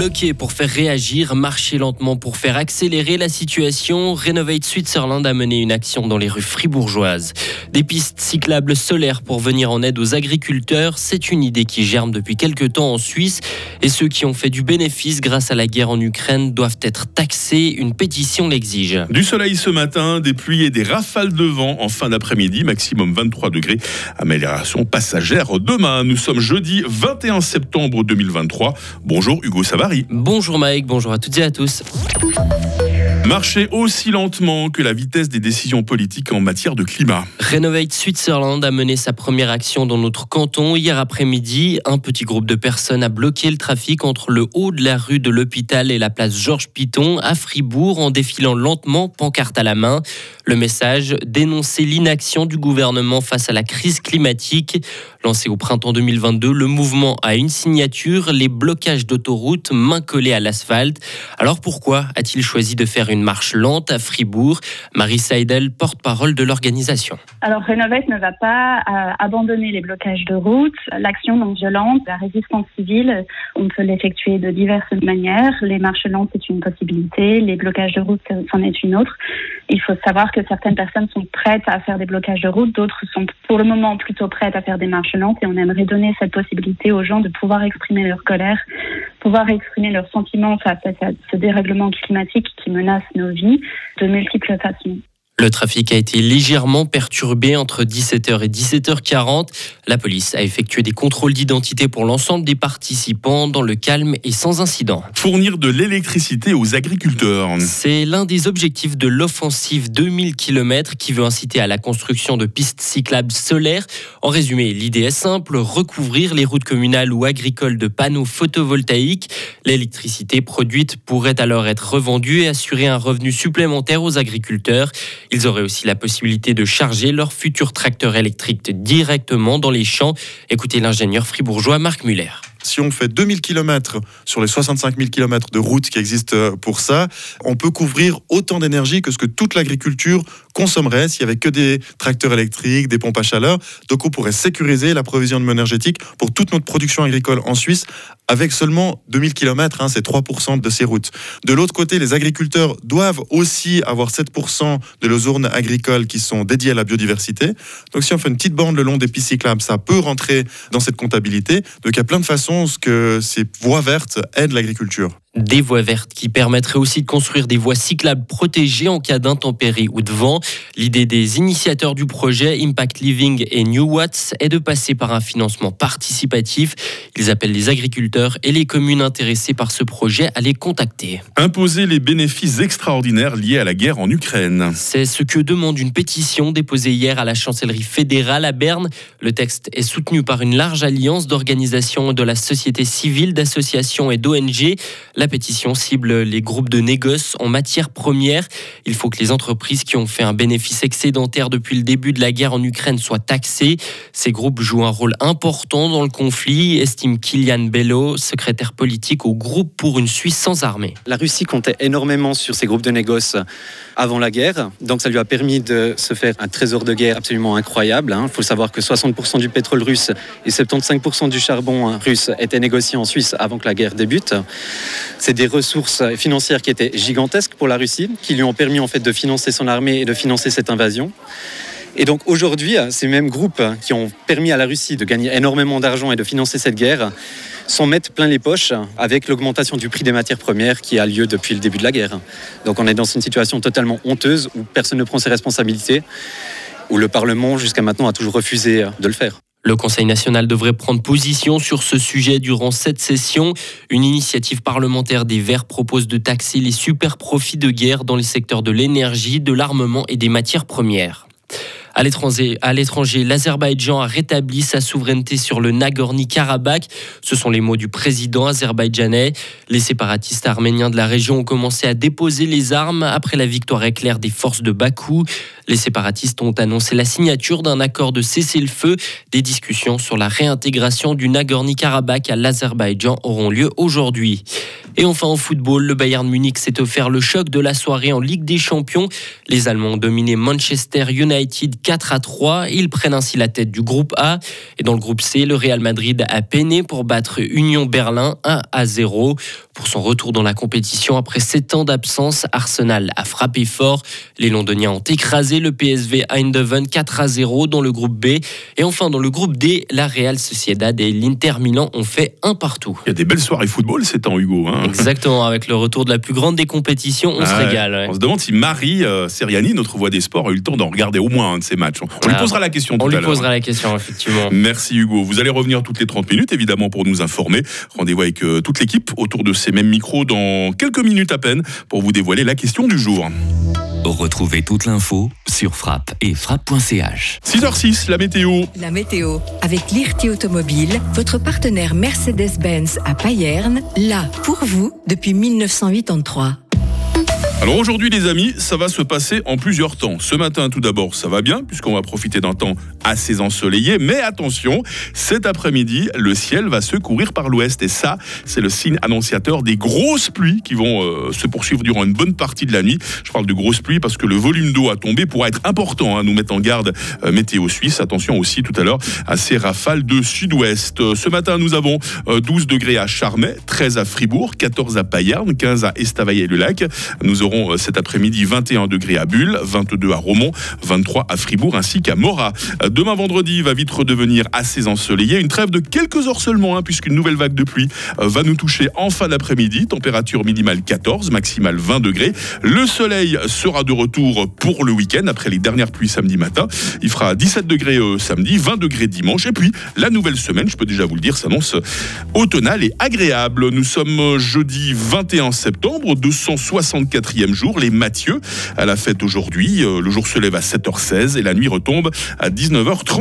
Bloquer pour faire réagir, marcher lentement pour faire accélérer la situation, Renovate Switzerland a mené une action dans les rues fribourgeoises. Des pistes cyclables solaires pour venir en aide aux agriculteurs, c'est une idée qui germe depuis quelques temps en Suisse et ceux qui ont fait du bénéfice grâce à la guerre en Ukraine doivent être taxés, une pétition l'exige. Du soleil ce matin, des pluies et des rafales de vent en fin d'après-midi, maximum 23 degrés, amélioration passagère demain. Nous sommes jeudi 21 septembre 2023. Bonjour Hugo Savary. Bonjour Mike, bonjour à toutes et à tous. Marcher aussi lentement que la vitesse des décisions politiques en matière de climat. Renovate Switzerland a mené sa première action dans notre canton hier après-midi. Un petit groupe de personnes a bloqué le trafic entre le haut de la rue de l'hôpital et la place Georges Piton à Fribourg en défilant lentement, pancarte à la main. Le message dénoncer l'inaction du gouvernement face à la crise climatique. Lancé au printemps 2022, le mouvement a une signature, les blocages d'autoroutes, main collée à l'asphalte. Alors pourquoi a-t-il choisi de faire une marche lente à Fribourg? Marie Seidel, porte-parole de l'organisation. Alors Renovate ne va pas euh, abandonner les blocages de route. L'action non violente, la résistance civile, on peut l'effectuer de diverses manières. Les marches lentes, c'est une possibilité. Les blocages de route, c'en est une autre. Il faut savoir que certaines personnes sont prêtes à faire des blocages de route, d'autres sont pour le moment plutôt prêtes à faire des marches lentes et on aimerait donner cette possibilité aux gens de pouvoir exprimer leur colère, pouvoir exprimer leurs sentiments face à ce dérèglement climatique qui menace nos vies de multiples façons. Le trafic a été légèrement perturbé entre 17h et 17h40. La police a effectué des contrôles d'identité pour l'ensemble des participants dans le calme et sans incident. Fournir de l'électricité aux agriculteurs. C'est l'un des objectifs de l'offensive 2000 km qui veut inciter à la construction de pistes cyclables solaires. En résumé, l'idée est simple, recouvrir les routes communales ou agricoles de panneaux photovoltaïques. L'électricité produite pourrait alors être revendue et assurer un revenu supplémentaire aux agriculteurs. Ils auraient aussi la possibilité de charger leur futur tracteur électrique directement dans les champs. Écoutez l'ingénieur fribourgeois Marc Muller. Si on fait 2000 km sur les 65 000 km de routes qui existent euh, pour ça, on peut couvrir autant d'énergie que ce que toute l'agriculture consommerait s'il n'y avait que des tracteurs électriques, des pompes à chaleur. Donc on pourrait sécuriser l'approvisionnement énergétique pour toute notre production agricole en Suisse avec seulement 2000 km, hein, c'est 3% de ces routes. De l'autre côté, les agriculteurs doivent aussi avoir 7% de leurs zones agricoles qui sont dédiées à la biodiversité. Donc si on fait une petite bande le long des pistes cyclables, ça peut rentrer dans cette comptabilité. Donc il y a plein de façons que ces voies vertes aident l'agriculture. Des voies vertes qui permettraient aussi de construire des voies cyclables protégées en cas d'intempéries ou de vent. L'idée des initiateurs du projet Impact Living et New Watts est de passer par un financement participatif. Ils appellent les agriculteurs et les communes intéressées par ce projet à les contacter. Imposer les bénéfices extraordinaires liés à la guerre en Ukraine. C'est ce que demande une pétition déposée hier à la chancellerie fédérale à Berne. Le texte est soutenu par une large alliance d'organisations de la société civile, d'associations et d'ONG. La pétition cible les groupes de négoce en matière première. Il faut que les entreprises qui ont fait un bénéfice excédentaire depuis le début de la guerre en Ukraine soient taxées. Ces groupes jouent un rôle important dans le conflit, estime Kylian Bello, secrétaire politique au groupe pour une Suisse sans armée. La Russie comptait énormément sur ces groupes de négoce avant la guerre, donc ça lui a permis de se faire un trésor de guerre absolument incroyable. Il faut savoir que 60% du pétrole russe et 75% du charbon russe étaient négociés en Suisse avant que la guerre débute. C'est des ressources financières qui étaient gigantesques pour la Russie, qui lui ont permis en fait de financer son armée et de financer cette invasion. Et donc aujourd'hui, ces mêmes groupes qui ont permis à la Russie de gagner énormément d'argent et de financer cette guerre s'en mettent plein les poches avec l'augmentation du prix des matières premières qui a lieu depuis le début de la guerre. Donc on est dans une situation totalement honteuse où personne ne prend ses responsabilités, où le Parlement jusqu'à maintenant a toujours refusé de le faire. Le Conseil national devrait prendre position sur ce sujet durant cette session. Une initiative parlementaire des Verts propose de taxer les super profits de guerre dans les secteurs de l'énergie, de l'armement et des matières premières. À l'étranger, l'Azerbaïdjan a rétabli sa souveraineté sur le Nagorno-Karabakh. Ce sont les mots du président azerbaïdjanais. Les séparatistes arméniens de la région ont commencé à déposer les armes après la victoire éclair des forces de Bakou. Les séparatistes ont annoncé la signature d'un accord de cessez-le-feu. Des discussions sur la réintégration du Nagorno-Karabakh à l'Azerbaïdjan auront lieu aujourd'hui. Et enfin en football, le Bayern Munich s'est offert le choc de la soirée en Ligue des Champions. Les Allemands ont dominé Manchester United 4 à 3. Ils prennent ainsi la tête du groupe A. Et dans le groupe C, le Real Madrid a peiné pour battre Union Berlin 1 à 0. Pour son retour dans la compétition après 7 ans d'absence. Arsenal a frappé fort. Les Londoniens ont écrasé le PSV Eindhoven 4 à 0 dans le groupe B. Et enfin, dans le groupe D, la Real Sociedad et l'Inter Milan ont fait un partout. Il y a des belles soirées football ces temps, Hugo. Hein. Exactement, avec le retour de la plus grande des compétitions, on se régale. On se demande si Marie euh, Seriani, notre voix des sports, a eu le temps d'en regarder au moins un de ces matchs. On lui ah, posera la question tout à l'heure. On lui posera la question, effectivement. Merci Hugo. Vous allez revenir toutes les 30 minutes, évidemment, pour nous informer. Rendez-vous avec euh, toute l'équipe autour de ces mêmes micros dans quelques minutes à peine pour vous dévoiler la question du jour. Retrouvez toute l'info sur frappe et frappe.ch. 6h06, la météo. La météo, avec l'IRT Automobile, votre partenaire Mercedes-Benz à Payerne, là pour vous depuis 1983. Alors aujourd'hui les amis, ça va se passer en plusieurs temps. Ce matin tout d'abord ça va bien puisqu'on va profiter d'un temps assez ensoleillé, mais attention, cet après-midi le ciel va se couvrir par l'ouest et ça c'est le signe annonciateur des grosses pluies qui vont euh, se poursuivre durant une bonne partie de la nuit. Je parle de grosses pluies parce que le volume d'eau à tomber pourra être important, à hein. nous mettre en garde euh, météo suisse. Attention aussi tout à l'heure à ces rafales de sud-ouest. Ce matin nous avons 12 euh, degrés à Charmey, 13 à Fribourg, 14 à Payerne, 15 à Estavayer-le-Lac. Nous aurons euh, cet après-midi 21 degrés à Bulle, 22 à Romont, 23 à Fribourg ainsi qu'à Morat. Euh, demain vendredi va vite redevenir assez ensoleillé. Une trêve de quelques heures seulement, hein, puisqu'une nouvelle vague de pluie euh, va nous toucher en fin d'après-midi. Température minimale 14, maximale 20 degrés. Le soleil sera de retour pour le week-end après les dernières pluies samedi matin. Il fera 17 degrés samedi, 20 degrés dimanche. Et puis la nouvelle semaine, je peux déjà vous le dire, s'annonce automnale et agréable. Nous sommes jeudi 21 septembre, 264e jour, les Mathieu à la fête aujourd'hui. Euh, le jour se lève à 7h16 et la nuit retombe à 19h30.